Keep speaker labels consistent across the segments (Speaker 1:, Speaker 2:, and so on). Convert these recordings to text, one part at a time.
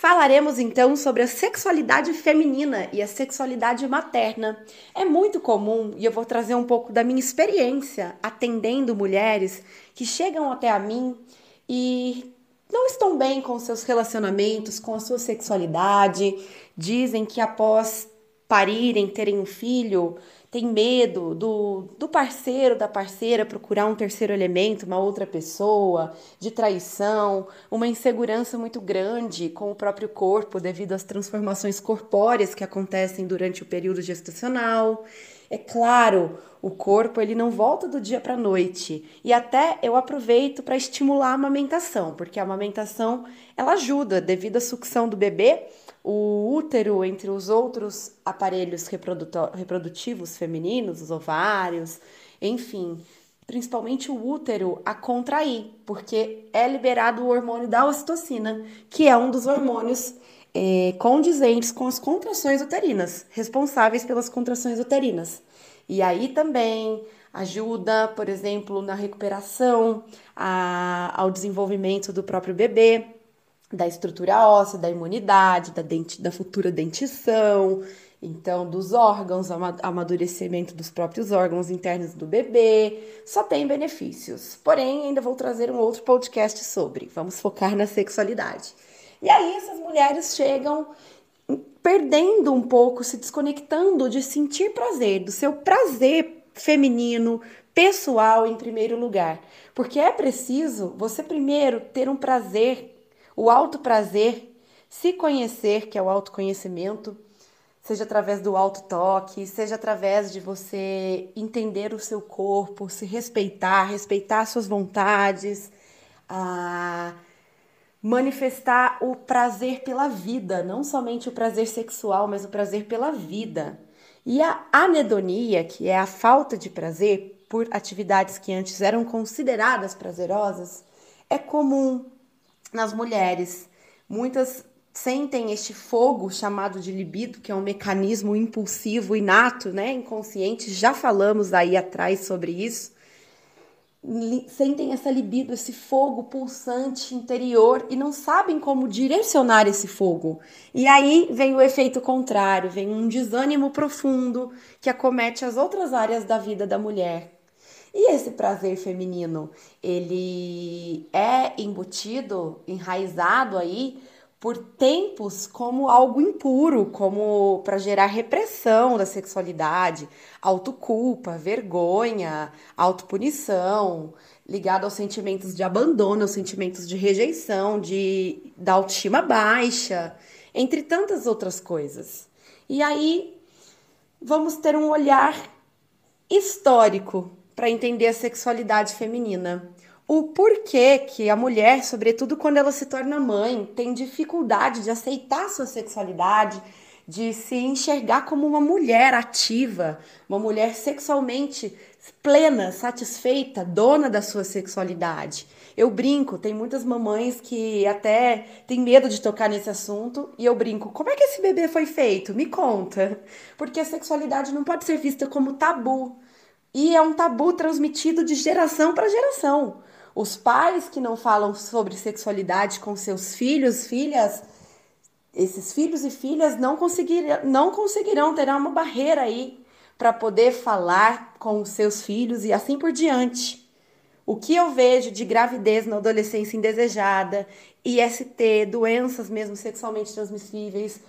Speaker 1: Falaremos então sobre a sexualidade feminina e a sexualidade materna. É muito comum, e eu vou trazer um pouco da minha experiência atendendo mulheres que chegam até a mim e não estão bem com seus relacionamentos, com a sua sexualidade, dizem que após parirem, terem um filho, tem medo do, do parceiro, da parceira procurar um terceiro elemento, uma outra pessoa, de traição, uma insegurança muito grande com o próprio corpo devido às transformações corpóreas que acontecem durante o período gestacional. É claro, o corpo ele não volta do dia para a noite e até eu aproveito para estimular a amamentação, porque a amamentação ela ajuda devido à sucção do bebê o útero, entre os outros aparelhos reprodutivos femininos, os ovários, enfim, principalmente o útero, a contrair, porque é liberado o hormônio da ocitocina, que é um dos hormônios é, condizentes com as contrações uterinas, responsáveis pelas contrações uterinas. E aí também ajuda, por exemplo, na recuperação, a, ao desenvolvimento do próprio bebê da estrutura óssea, da imunidade, da, da futura dentição, então dos órgãos, amadurecimento dos próprios órgãos internos do bebê, só tem benefícios. Porém, ainda vou trazer um outro podcast sobre. Vamos focar na sexualidade. E aí essas mulheres chegam perdendo um pouco, se desconectando de sentir prazer, do seu prazer feminino, pessoal em primeiro lugar. Porque é preciso você primeiro ter um prazer o alto prazer, se conhecer, que é o autoconhecimento, seja através do alto toque, seja através de você entender o seu corpo, se respeitar, respeitar suas vontades, a manifestar o prazer pela vida, não somente o prazer sexual, mas o prazer pela vida. E a anedonia, que é a falta de prazer por atividades que antes eram consideradas prazerosas, é comum nas mulheres. Muitas sentem este fogo chamado de libido, que é um mecanismo impulsivo inato, né, inconsciente. Já falamos aí atrás sobre isso. Sentem essa libido, esse fogo pulsante interior e não sabem como direcionar esse fogo. E aí vem o efeito contrário, vem um desânimo profundo que acomete as outras áreas da vida da mulher, e esse prazer feminino, ele é embutido, enraizado aí por tempos como algo impuro, como para gerar repressão da sexualidade, autoculpa, vergonha, autopunição, ligado aos sentimentos de abandono, aos sentimentos de rejeição, de da autoestima baixa, entre tantas outras coisas. E aí vamos ter um olhar histórico para entender a sexualidade feminina. O porquê que a mulher, sobretudo quando ela se torna mãe, tem dificuldade de aceitar sua sexualidade, de se enxergar como uma mulher ativa, uma mulher sexualmente plena, satisfeita, dona da sua sexualidade. Eu brinco, tem muitas mamães que até têm medo de tocar nesse assunto, e eu brinco, como é que esse bebê foi feito? Me conta. Porque a sexualidade não pode ser vista como tabu. E é um tabu transmitido de geração para geração. Os pais que não falam sobre sexualidade com seus filhos, filhas, esses filhos e filhas não conseguirão, não conseguirão uma barreira aí para poder falar com os seus filhos e assim por diante. O que eu vejo de gravidez na adolescência indesejada, IST, doenças mesmo sexualmente transmissíveis,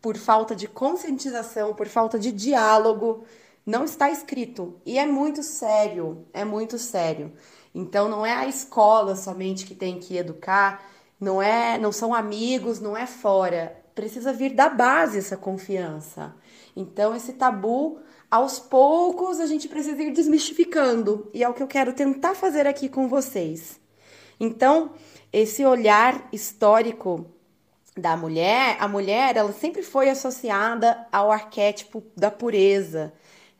Speaker 1: por falta de conscientização, por falta de diálogo, não está escrito e é muito sério, é muito sério. Então não é a escola somente que tem que educar, não é, não são amigos, não é fora. Precisa vir da base essa confiança. Então esse tabu, aos poucos a gente precisa ir desmistificando e é o que eu quero tentar fazer aqui com vocês. Então, esse olhar histórico da mulher, a mulher, ela sempre foi associada ao arquétipo da pureza,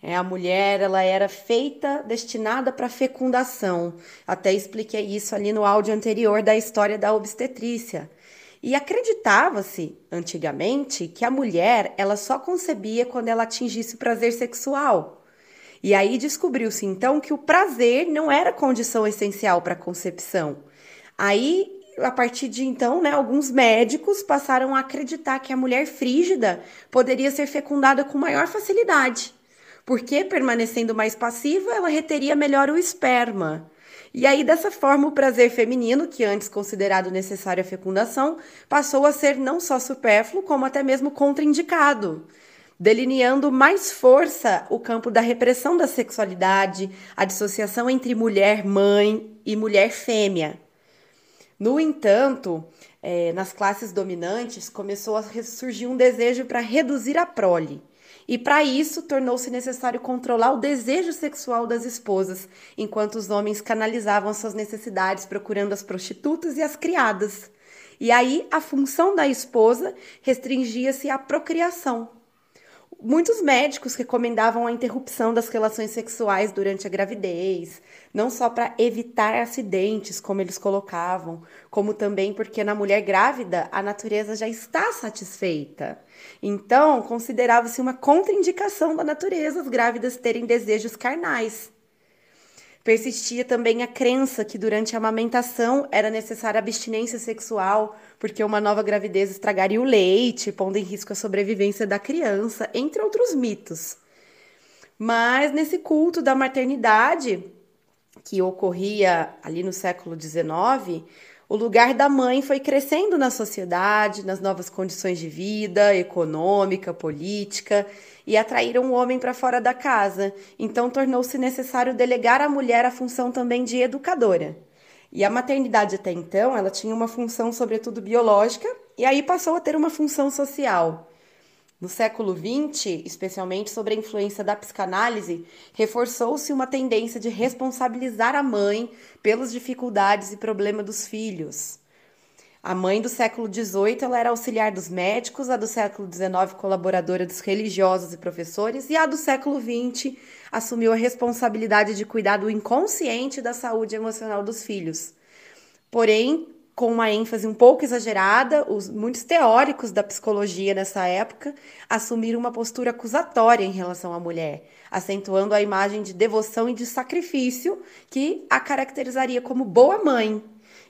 Speaker 1: é, a mulher ela era feita, destinada para fecundação. Até expliquei isso ali no áudio anterior da história da obstetrícia. E acreditava-se antigamente que a mulher ela só concebia quando ela atingisse o prazer sexual. E aí descobriu-se então que o prazer não era condição essencial para a concepção. Aí a partir de então, né, alguns médicos passaram a acreditar que a mulher frígida poderia ser fecundada com maior facilidade, porque permanecendo mais passiva, ela reteria melhor o esperma. E aí, dessa forma, o prazer feminino, que antes considerado necessário à fecundação, passou a ser não só supérfluo, como até mesmo contraindicado delineando mais força o campo da repressão da sexualidade, a dissociação entre mulher-mãe e mulher-fêmea. No entanto, é, nas classes dominantes começou a surgir um desejo para reduzir a prole. E para isso tornou-se necessário controlar o desejo sexual das esposas, enquanto os homens canalizavam suas necessidades procurando as prostitutas e as criadas. E aí a função da esposa restringia-se à procriação, Muitos médicos recomendavam a interrupção das relações sexuais durante a gravidez, não só para evitar acidentes, como eles colocavam, como também porque na mulher grávida a natureza já está satisfeita. Então, considerava-se uma contraindicação da natureza as grávidas terem desejos carnais. Persistia também a crença que durante a amamentação era necessária abstinência sexual, porque uma nova gravidez estragaria o leite, pondo em risco a sobrevivência da criança, entre outros mitos. Mas nesse culto da maternidade, que ocorria ali no século XIX, o lugar da mãe foi crescendo na sociedade, nas novas condições de vida, econômica, política, e atraíram o homem para fora da casa. Então tornou-se necessário delegar à mulher a função também de educadora. E a maternidade até então, ela tinha uma função sobretudo biológica e aí passou a ter uma função social. No século XX, especialmente sobre a influência da psicanálise, reforçou-se uma tendência de responsabilizar a mãe pelas dificuldades e problemas dos filhos. A mãe do século XVIII ela era auxiliar dos médicos, a do século XIX colaboradora dos religiosos e professores, e a do século XX assumiu a responsabilidade de cuidar do inconsciente da saúde emocional dos filhos. Porém, com uma ênfase um pouco exagerada, os muitos teóricos da psicologia nessa época assumiram uma postura acusatória em relação à mulher, acentuando a imagem de devoção e de sacrifício que a caracterizaria como boa mãe,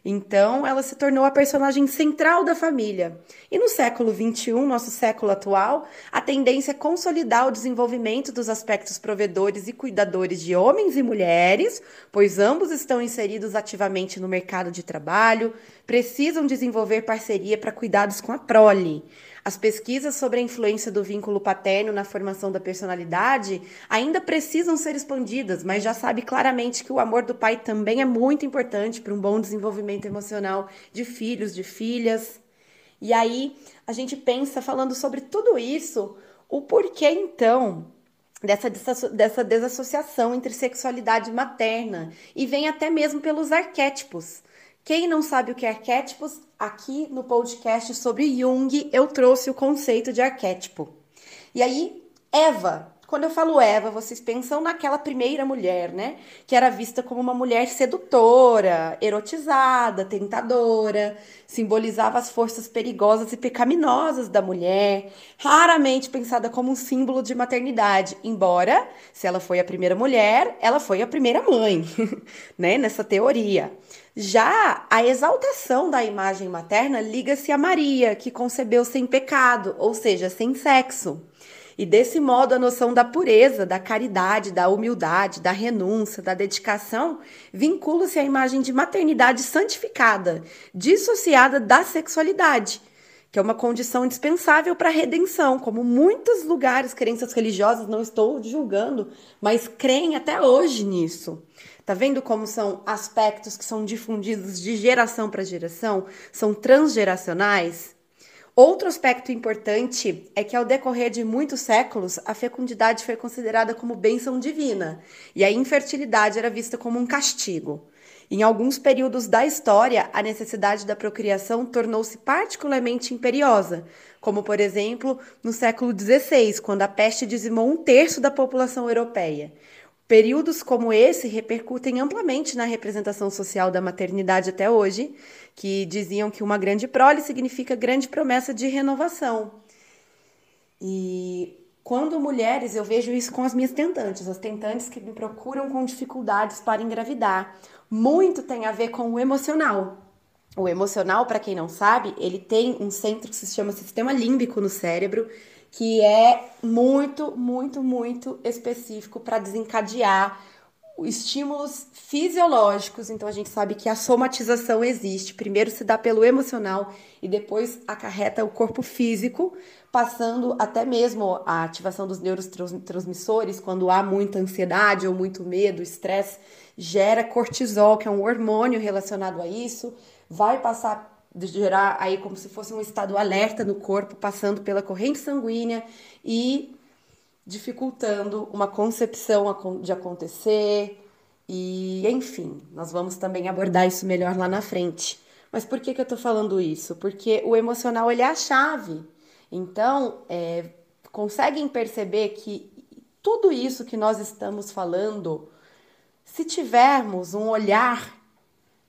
Speaker 1: então, ela se tornou a personagem central da família. E no século XXI, nosso século atual, a tendência é consolidar o desenvolvimento dos aspectos provedores e cuidadores de homens e mulheres, pois ambos estão inseridos ativamente no mercado de trabalho, precisam desenvolver parceria para cuidados com a prole. As pesquisas sobre a influência do vínculo paterno na formação da personalidade ainda precisam ser expandidas, mas já sabe claramente que o amor do pai também é muito importante para um bom desenvolvimento emocional de filhos, de filhas. E aí a gente pensa, falando sobre tudo isso, o porquê então dessa, dessa desassociação entre sexualidade materna e vem até mesmo pelos arquétipos. Quem não sabe o que é arquétipos, aqui no podcast sobre Jung eu trouxe o conceito de arquétipo. E aí, Eva, quando eu falo Eva, vocês pensam naquela primeira mulher, né? Que era vista como uma mulher sedutora, erotizada, tentadora, simbolizava as forças perigosas e pecaminosas da mulher, raramente pensada como um símbolo de maternidade, embora, se ela foi a primeira mulher, ela foi a primeira mãe, né? Nessa teoria. Já a exaltação da imagem materna liga-se a Maria, que concebeu sem pecado, ou seja, sem sexo. E desse modo, a noção da pureza, da caridade, da humildade, da renúncia, da dedicação vincula-se à imagem de maternidade santificada, dissociada da sexualidade, que é uma condição indispensável para a redenção, como muitos lugares, crenças religiosas, não estou julgando, mas creem até hoje nisso. Tá vendo como são aspectos que são difundidos de geração para geração, são transgeracionais? Outro aspecto importante é que, ao decorrer de muitos séculos, a fecundidade foi considerada como bênção divina e a infertilidade era vista como um castigo. Em alguns períodos da história, a necessidade da procriação tornou-se particularmente imperiosa, como, por exemplo, no século XVI, quando a peste dizimou um terço da população europeia. Períodos como esse repercutem amplamente na representação social da maternidade até hoje, que diziam que uma grande prole significa grande promessa de renovação. E quando mulheres, eu vejo isso com as minhas tentantes, as tentantes que me procuram com dificuldades para engravidar, muito tem a ver com o emocional. O emocional, para quem não sabe, ele tem um centro que se chama sistema límbico no cérebro, que é muito, muito, muito específico para desencadear estímulos fisiológicos. Então a gente sabe que a somatização existe. Primeiro se dá pelo emocional e depois acarreta o corpo físico, passando até mesmo a ativação dos neurotransmissores quando há muita ansiedade ou muito medo, estresse, gera cortisol, que é um hormônio relacionado a isso, vai passar de gerar aí como se fosse um estado alerta no corpo, passando pela corrente sanguínea e dificultando uma concepção de acontecer. E, enfim, nós vamos também abordar isso melhor lá na frente. Mas por que, que eu tô falando isso? Porque o emocional ele é a chave. Então, é, conseguem perceber que tudo isso que nós estamos falando, se tivermos um olhar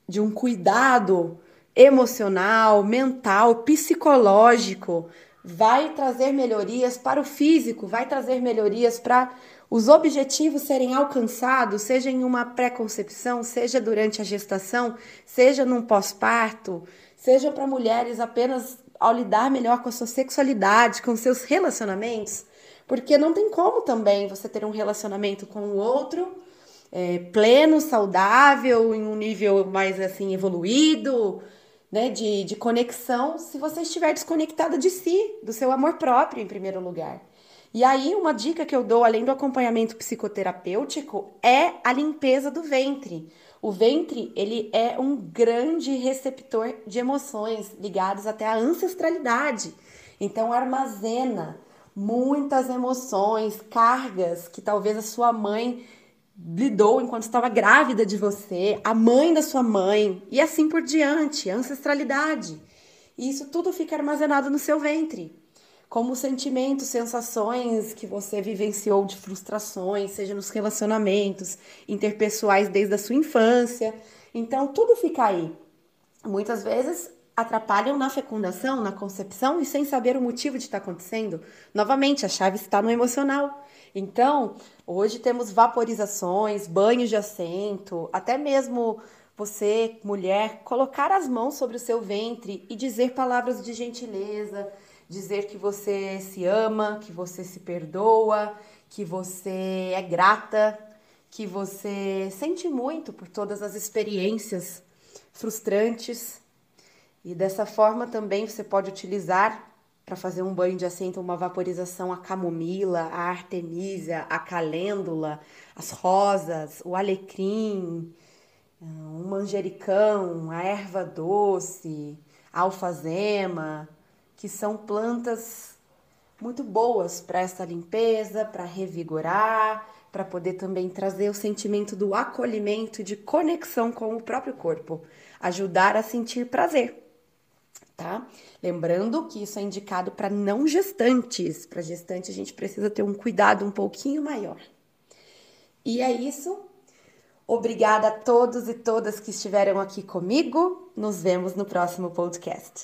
Speaker 1: de um cuidado emocional, mental, psicológico, vai trazer melhorias para o físico, vai trazer melhorias para os objetivos serem alcançados, seja em uma pré-concepção, seja durante a gestação, seja num pós-parto, seja para mulheres apenas ao lidar melhor com a sua sexualidade, com seus relacionamentos, porque não tem como também você ter um relacionamento com o outro é, pleno, saudável, em um nível mais assim evoluído, né, de, de conexão, se você estiver desconectada de si, do seu amor próprio, em primeiro lugar. E aí, uma dica que eu dou, além do acompanhamento psicoterapêutico, é a limpeza do ventre. O ventre, ele é um grande receptor de emoções ligadas até à ancestralidade. Então, armazena muitas emoções, cargas que talvez a sua mãe lidou enquanto estava grávida de você, a mãe da sua mãe e assim por diante, ancestralidade. E isso tudo fica armazenado no seu ventre, como sentimentos, sensações que você vivenciou de frustrações, seja nos relacionamentos interpessoais desde a sua infância. Então tudo fica aí. Muitas vezes atrapalham na fecundação, na concepção e sem saber o motivo de estar acontecendo. Novamente, a chave está no emocional. Então, hoje temos vaporizações, banhos de assento, até mesmo você, mulher, colocar as mãos sobre o seu ventre e dizer palavras de gentileza, dizer que você se ama, que você se perdoa, que você é grata, que você sente muito por todas as experiências frustrantes. E dessa forma também você pode utilizar para fazer um banho de assento, uma vaporização a camomila, a artemisia, a calêndula, as rosas, o alecrim, o ah, manjericão, a erva doce, a alfazema, que são plantas muito boas para essa limpeza, para revigorar, para poder também trazer o sentimento do acolhimento de conexão com o próprio corpo, ajudar a sentir prazer tá? Lembrando que isso é indicado para não gestantes. Para gestante a gente precisa ter um cuidado um pouquinho maior. E é isso. Obrigada a todos e todas que estiveram aqui comigo. Nos vemos no próximo podcast.